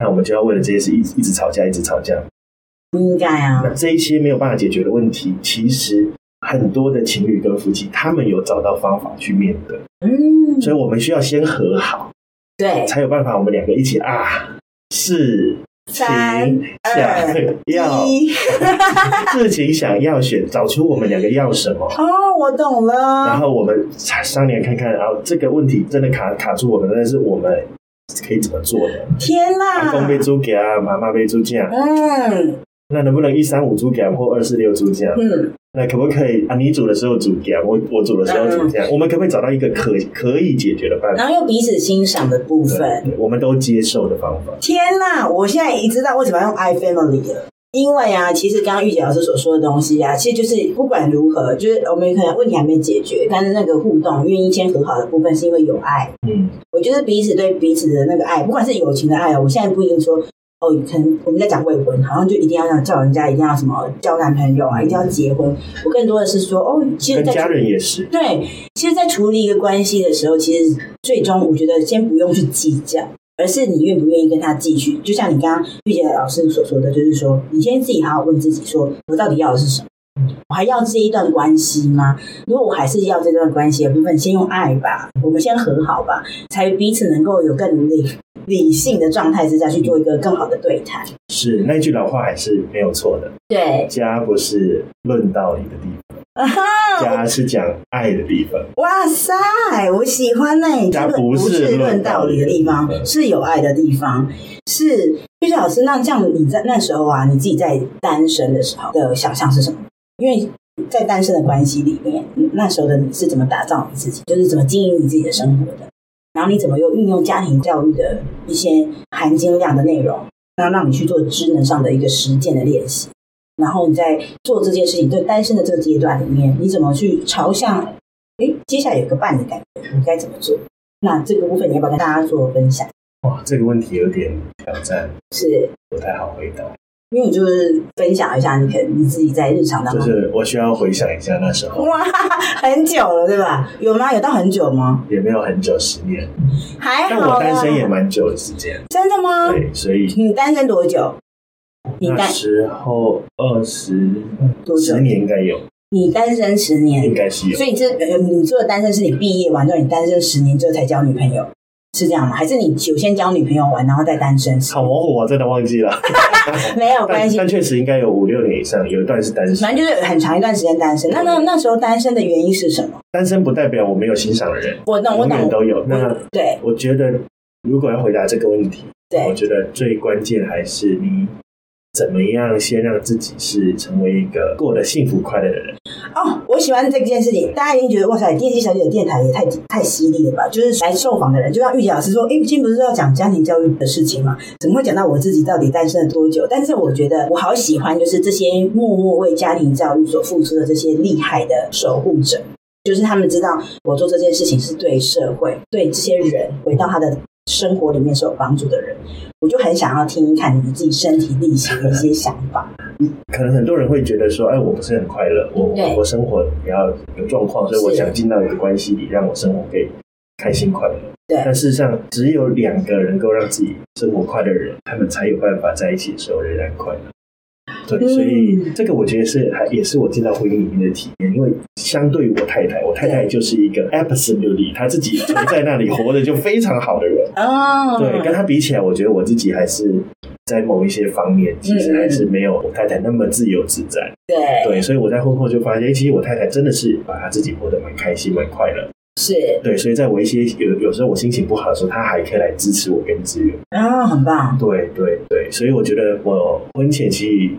那我们就要为了这些事一直一直吵架，一直吵架。不应该啊。那这一些没有办法解决的问题，其实很多的情侣跟夫妻，他们有找到方法去面对。嗯，所以我们需要先和好，对，才有办法我们两个一起啊，是。三二要一，事情想要选，找出我们两个要什么。哦，我懂了。然后我们商量看看，然后这个问题真的卡卡住我们，但是我们可以怎么做的？天哪！阿公被猪给啊，妈妈被猪酱。嗯，那能不能一三五猪给或二四六猪酱？嗯。那可不可以啊？你煮的时候煮这样，我我煮的时候煮这样，嗯，我们可不可以找到一个可可以解决的办法？然后用彼此欣赏的部分，我们都接受的方法。天哪！我现在已知道为什么要用 I Family 了。因为啊，其实刚刚玉姐老师所说的东西啊，其实就是不管如何，就是我们可能问题还没解决，但是那个互动愿意先和好的部分，是因为有爱。嗯，我觉得彼此对彼此的那个爱，不管是友情的爱，我现在不一定说。哦，可能我们在讲未婚，好像就一定要让叫人家一定要什么交男朋友啊，一定要结婚。我更多的是说，哦，其实在家人也是对，其实，在处理一个关系的时候，其实最终我觉得先不用去计较，而是你愿不愿意跟他继续。就像你刚刚玉姐老师所说的，就是说，你先自己好好问自己说，说我到底要的是什么。我还要这一段关系吗？如果我还是要这段关系的部分，先用爱吧，我们先和好吧，才彼此能够有更理理性的状态之下去做一个更好的对谈。是那句老话还是没有错的。对，家不是论道理的地方，家是讲爱的地方。哇塞，我喜欢那家不是论道理的地方，是有爱的地方。是玉洁老师，那这样你在那时候啊，你自己在单身的时候的想象是什么？因为在单身的关系里面，那时候的你是怎么打造你自己，就是怎么经营你自己的生活的？然后你怎么又运用家庭教育的一些含金量的内容，然后让你去做职能上的一个实践的练习？然后你在做这件事情，在单身的这个阶段里面，你怎么去朝向？哎，接下来有个伴的感觉，你该怎么做？那这个部分你要不要跟大家做分享？哇，这个问题有点挑战，是不太好回答。因为你就是分享一下，你可能你自己在日常当中，就是我需要回想一下那时候，哇，很久了，对吧？有吗？有到很久吗？也没有很久，十年，还好。但我单身也蛮久的时间，真的吗？对，所以你单身多久？你那时候二十多十年应该有。你单身十年应该是有，所以这呃，你说的单身是你毕业完之后，你单身十年之后才交女朋友。是这样吗？还是你首先交女朋友玩，然后再单身？好模糊，我真的忘记了。没有关系，但确实应该有五六年以上，有一段是单身。反正就是很长一段时间单身。那那那时候单身的原因是什么？单身不代表我没有欣赏的人，我那，我懂，都有。那对，我觉得如果要回答这个问题，对，我觉得最关键还是你。怎么样先让自己是成为一个过得幸福快乐的人？哦，我喜欢这件事情。大家一定觉得哇塞，电机小姐的电台也太太犀利了吧？就是来受访的人，就像玉洁老师说，哎，今天不是要讲家庭教育的事情吗？怎么会讲到我自己到底单身了多久？但是我觉得我好喜欢，就是这些默默为家庭教育所付出的这些厉害的守护者，就是他们知道我做这件事情是对社会、对这些人回到他的生活里面是有帮助的人。我就很想要听一看你们自己身体力行的一些想法。可能很多人会觉得说，哎，我不是很快乐，我我生活比较有状况，所以我想进到一个关系里，让我生活可以开心快乐。对，但事实上，只有两个能够让自己生活快乐的人，他们才有办法在一起的时候仍然快乐。对，所以这个我觉得是还也是我进到婚姻里面的体验，因为相对于我太太，我太太就是一个 absolutely 她自己存在那里活得就非常好的人 哦。对，跟她比起来，我觉得我自己还是在某一些方面，其实还是没有我太太那么自由自在。对对，所以我在婚后就发现，其实我太太真的是把她自己活得蛮开心、蛮快乐。是对，所以在我一些有有时候我心情不好的时候，她还可以来支持我跟支援啊，很棒。对对对，所以我觉得我婚前其实。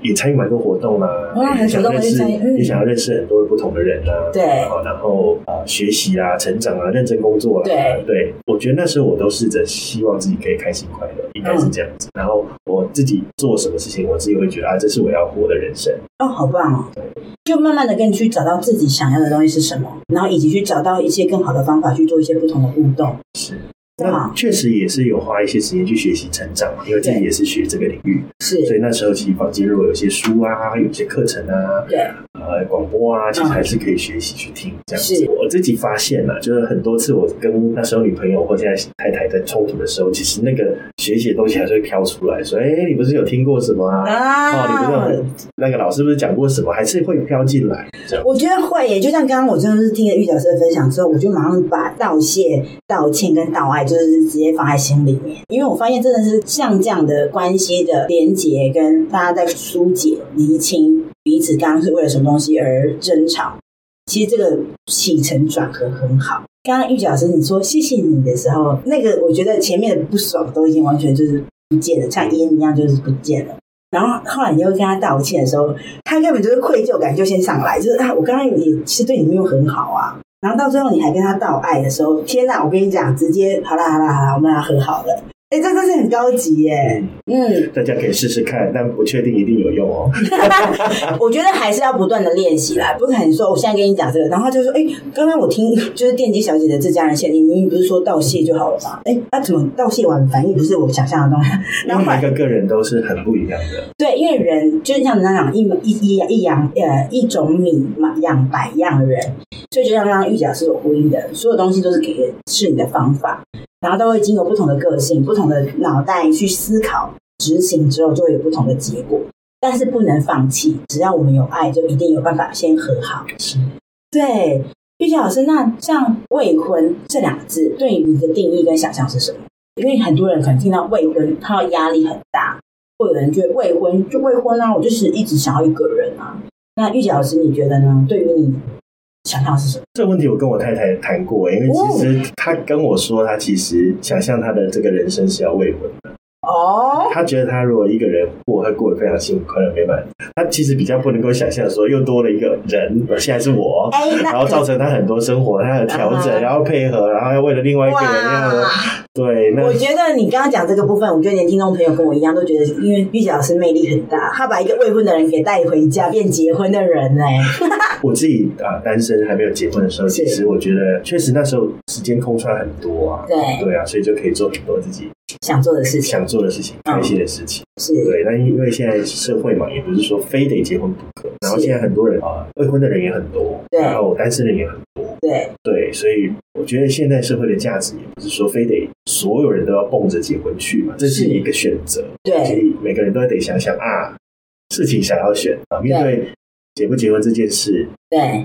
也参与蛮多活动啦、啊，哇，很主动的参与，嗯，也想要认识很多不同的人啊，对，然后啊、呃，学习啊，成长啊，认真工作啦、啊，对，对，我觉得那时候我都试着希望自己可以开心快乐，应该是这样子。嗯、然后我自己做什么事情，我自己会觉得啊，这是我要活的人生。哦，好棒哦！对，就慢慢的跟你去找到自己想要的东西是什么，然后以及去找到一些更好的方法去做一些不同的互动。是。那确实也是有花一些时间去学习成长嘛，因为自己也是学这个领域，是，所以那时候其实坊间如果有些书啊，有些课程啊，对，呃，广播啊，其实还是可以学习去听这样子。我自己发现了，就是很多次我跟那时候女朋友或现在太太在冲突的时候，其实那个学习的东西还是会飘出来，说，哎，你不是有听过什么啊？啊，哦，你不是有那个老师不是讲过什么？还是会飘进来。我觉得会耶，就像刚刚我真的是听了玉老师的分享之后，我就马上把道谢、道歉跟道爱。就是直接放在心里面，因为我发现真的是像这样的关系的连结，跟大家在疏解、厘清彼此刚刚是为了什么东西而争吵，其实这个起承转合很好。刚刚玉洁老师你说谢谢你的时候，那个我觉得前面的不爽都已经完全就是不见了，像烟一样就是不见了。然后后来你又跟他道歉的时候，他根本就是愧疚感就先上来，就是啊，我刚刚也其实对你没有很好啊。然后到最后你还跟他道爱的时候，天哪！我跟你讲，直接好啦好啦好啦，我们俩和好了。哎，这真是很高级耶！嗯，大家可以试试看，但不确定一定有用哦。我觉得还是要不断的 练习啦，不可能说我现在跟你讲这个，然后就说，哎，刚刚我听就是电击小姐的这家人限定，明明不是说道谢就好了吗？哎，那、啊、怎么道谢完反应不是我想象的东西？然后每个个人都是很不一样的。对，因为人就是像你那样一一一一样呃一种米嘛养百样人，所以就像刚刚玉姐是有呼应的，所有东西都是给是你的方法。然后都会经过不同的个性、不同的脑袋去思考、执行之后，就会有不同的结果。但是不能放弃，只要我们有爱，就一定有办法先和好。是，对，玉洁老师，那像未婚这两个字，对于你的定义跟想象是什么？因为很多人可能听到未婚，他的压力很大，会有人觉得未婚就未婚啊，我就是一直想要一个人啊。那玉洁老师，你觉得呢？对于你。想象是什么？这个问题我跟我太太谈过，因为其实她跟我说，她其实想象她的这个人生是要未婚的。哦，他觉得他如果一个人过，会过得非常幸福、快乐、美满。他其实比较不能够想象说，又多了一个人，而现在是我，然后造成他很多生活他的调整，然后配合，然后要为了另外一个人要对。那我觉得你刚刚讲这个部分，我觉得连听众朋友跟我一样都觉得，因为玉姐老师魅力很大，他把一个未婚的人给带回家，变结婚的人呢。我自己啊，单身还没有结婚的时候，其实我觉得确实那时候时间空出来很多啊，对对啊，所以就可以做很多自己。想做的事情，想做的事情，开心的事情，是对。但因为现在社会嘛，也不是说非得结婚不可。然后现在很多人啊，未婚的人也很多，对。然后单身的人也很多，对对。所以我觉得现在社会的价值也不是说非得所有人都要蹦着结婚去嘛，这是一个选择。对，所以每个人都得想想啊，事情想要选啊，面对结不结婚这件事，对。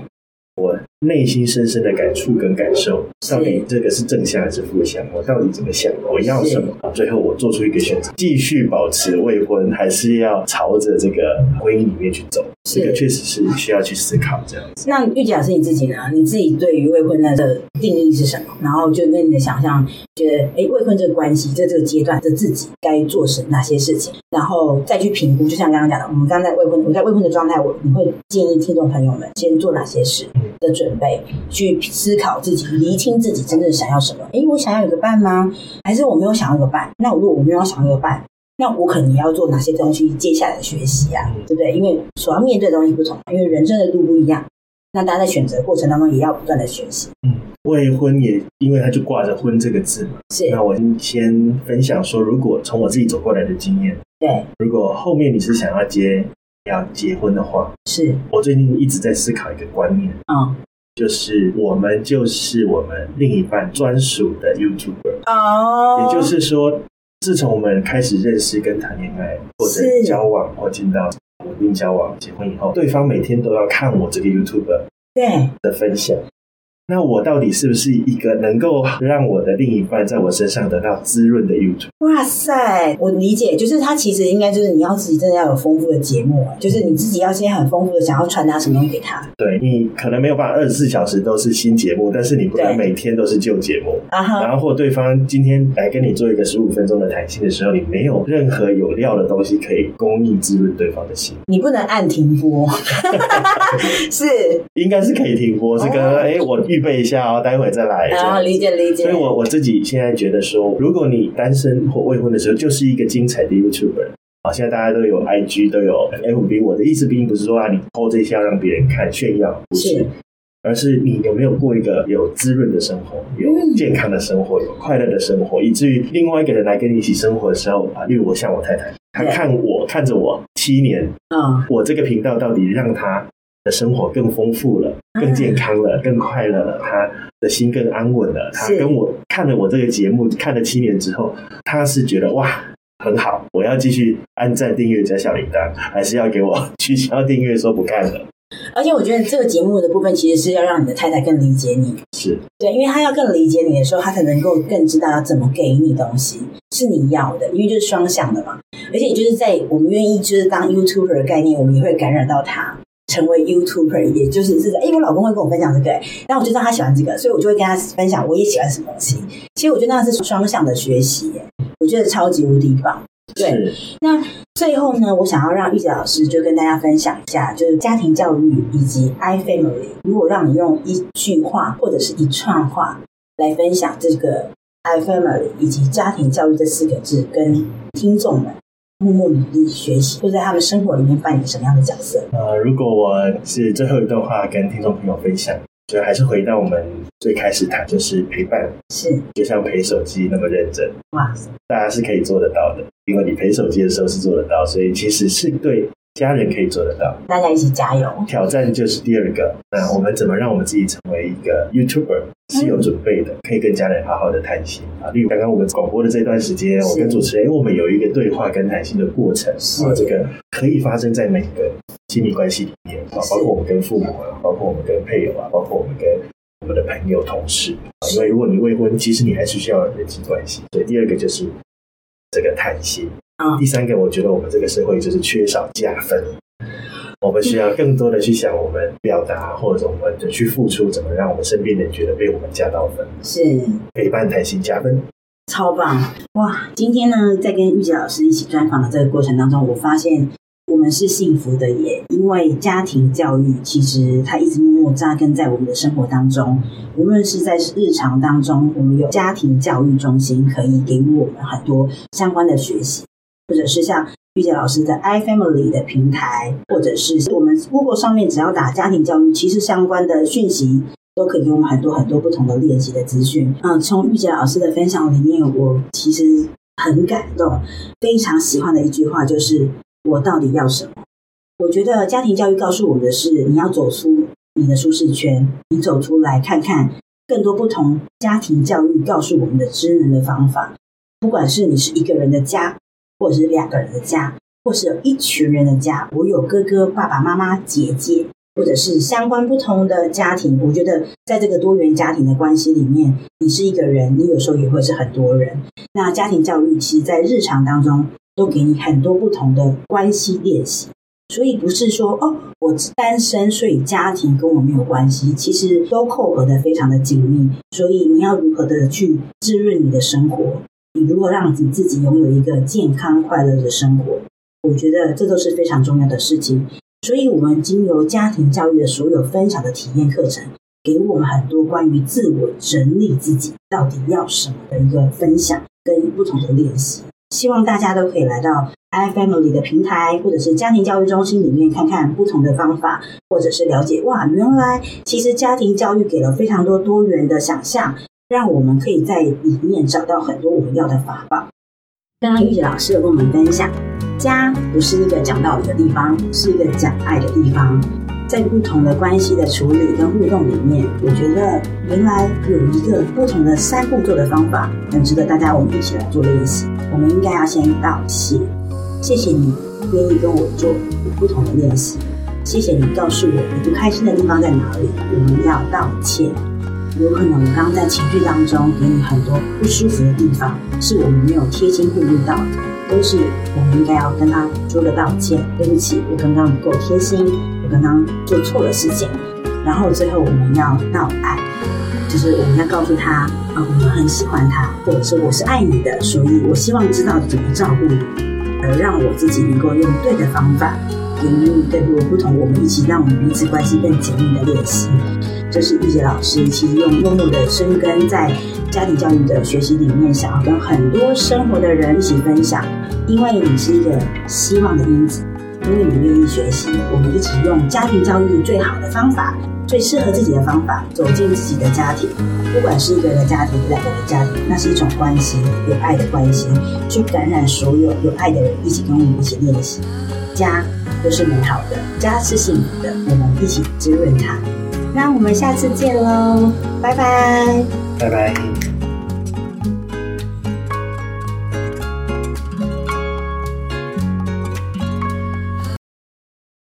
我内心深深的感触跟感受，到底这个是正向还是负向？我到底怎么想？我要什么？最后我做出一个选择：继续保持未婚，还是要朝着这个婚姻里面去走？这个确实是需要去思考这样子。那玉洁老师你自己呢？你自己对于未婚的定义是什么？然后就跟你的想象，觉得哎，未婚这个关系在这个阶段的自己该做什哪些事情，然后再去评估。就像刚刚讲的，我们刚在未婚，我在未婚的状态，我你会建议听众朋友们先做哪些事？的准备，去思考自己，厘清自己真正想要什么。诶，我想要有个伴吗？还是我没有想要有个伴？那如果我没有想要有个伴，那我可能要做哪些东西？接下来的学习啊，对不对？因为所要面对的东西不同，因为人生的路不一样。那大家在选择过程当中，也要不断的学习。嗯，未婚也因为他就挂着婚这个字嘛。是。那我先分享说，如果从我自己走过来的经验，对，如果后面你是想要结。要结婚的话，是我最近一直在思考一个观念啊，就是我们就是我们另一半专属的 YouTuber 哦，也就是说，自从我们开始认识跟谈恋爱，或者交往或进到稳定交往结婚以后，对方每天都要看我这个 YouTuber 对。的分享。那我到底是不是一个能够让我的另一半在我身上得到滋润的 YouTube？哇塞，我理解，就是他其实应该就是你要自己真的要有丰富的节目，就是你自己要先很丰富的想要传达什么东西给他。对，你可能没有办法二十四小时都是新节目，但是你不能每天都是旧节目。啊哈。然后或对方今天来跟你做一个十五分钟的谈心的时候，你没有任何有料的东西可以供应滋润对方的心，你不能按停播。是，应该是可以停播，是跟哎、哦、我预备一下哦，待会再来。啊，理解理解。所以我我自己现在觉得说，如果你单身或未婚的时候，就是一个精彩的 YouTuber。啊，现在大家都有 IG，都有 FB。我的意思并不是说啊，你 po 这些要让别人看炫耀，不是，是，而是你有没有过一个有滋润的生活，有健康的生活，有快乐的生活，以至于另外一个人来跟你一起生活的时候啊，例如我像我太太，她看我看着我七年，啊，我这个频道到底让她的生活更丰富了，更健康了，更快乐了，他的心更安稳了。他跟我看了我这个节目看了七年之后，他是觉得哇很好，我要继续按赞、订阅、加小铃铛，还是要给我取消订阅说不看了？而且我觉得这个节目的部分其实是要让你的太太更理解你，是对，因为她要更理解你的时候，她才能够更知道要怎么给你东西是你要的，因为就是双向的嘛。而且就是在我们愿意就是当 YouTuber 的概念，我们也会感染到他。成为 YouTuber，也就是是的，哎，我老公会跟我分享这个，然后我就知道他喜欢这个，所以我就会跟他分享我也喜欢什么东西。其实我觉得那是双向的学习，我觉得超级无敌棒。对，那最后呢，我想要让玉洁老师就跟大家分享一下，就是家庭教育以及 iFamily。如果让你用一句话或者是一串话来分享这个 iFamily 以及家庭教育这四个字，跟听众们默默努力学习，会在他们生活里面扮演什么样的角色？呃，如果我是最后一段话跟听众朋友分享，就还是回到我们最开始谈，就是陪伴，是就像陪手机那么认真。哇，大家是可以做得到的，因为你陪手机的时候是做得到，所以其实是对。家人可以做得到，大家一起加油。挑战就是第二个，那我们怎么让我们自己成为一个 YouTuber 是有准备的，可以跟家人好好的谈心啊。例如刚刚我们广播的这段时间，我跟主持人，因为我们有一个对话跟谈心的过程啊，这个可以发生在每个亲密关系里面啊，包括我们跟父母啊，包括我们跟配偶啊，包括我们跟我们的朋友、同事啊。因为如果你未婚，其实你还是需要人际关系。所以第二个就是这个谈心。第三个，我觉得我们这个社会就是缺少加分，我们需要更多的去想我们表达，或者我们的去付出，怎么让我们身边人觉得被我们加到分？是陪伴、谈心、加分，超棒哇！今天呢，在跟玉洁老师一起专访的这个过程当中，我发现我们是幸福的耶，因为家庭教育其实它一直默默扎根在我们的生活当中，无论是在日常当中，我们有家庭教育中心可以给予我们很多相关的学习。或者是像玉洁老师的 iFamily 的平台，或者是我们 Google 上面只要打家庭教育，其实相关的讯息都可以用很多很多不同的练习的资讯。嗯，从玉洁老师的分享里面，我其实很感动，非常喜欢的一句话就是“我到底要什么？”我觉得家庭教育告诉我们的是，你要走出你的舒适圈，你走出来看看更多不同家庭教育告诉我们的知能的方法，不管是你是一个人的家。或者是两个人的家，或是有一群人的家，我有哥哥、爸爸妈妈、姐姐，或者是相关不同的家庭。我觉得在这个多元家庭的关系里面，你是一个人，你有时候也会是很多人。那家庭教育其实，在日常当中都给你很多不同的关系练习。所以不是说哦，我单身，所以家庭跟我没有关系。其实都扣合的非常的紧密。所以你要如何的去滋润你的生活？你如何让你自己拥有一个健康快乐的生活？我觉得这都是非常重要的事情。所以，我们经由家庭教育的所有分享的体验课程，给我们很多关于自我整理自己到底要什么的一个分享跟不同的练习。希望大家都可以来到 iFamily 的平台，或者是家庭教育中心里面看看不同的方法，或者是了解哇，原来其实家庭教育给了非常多多元的想象。让我们可以在里面找到很多我们要的法宝。刚刚玉洁老师有跟我们分享，家不是一个讲道理的地方，是一个讲爱的地方。在不同的关系的处理跟互动里面，我觉得原来有一个不同的三步骤的方法，很值得大家我们一起来做练习。我们应该要先道谢，谢谢你愿意跟我做不同的练习，谢谢你告诉我你不开心的地方在哪里，我们要道歉。有可能我刚刚在情绪当中给你很多不舒服的地方，是我们没有贴心顾虑到的，都是我们应该要跟他说个道歉，对不起，我刚刚不够贴心，我刚刚做错了事情。然后最后我们要道爱，就是我们要告诉他啊，我们很喜欢他，或者是我是爱你的，所以我希望知道怎么照顾你，而让我自己能够用对的方法，给予更多不同，我们一起让我们彼此关系更紧密的练习。这是玉洁老师，其实用默默的生根在家庭教育的学习里面，想要跟很多生活的人一起分享。因为你是一个希望的因子，因为你愿意学习，我们一起用家庭教育最好的方法，最适合自己的方法，走进自己的家庭。不管是一个人的家庭，两个人的家庭，那是一种关系，有爱的关系，去感染所有有爱的人，一起跟我们一起练习。家都是美好的，家是幸福的，我们一起滋润它。那我们下次见喽，拜拜，拜拜。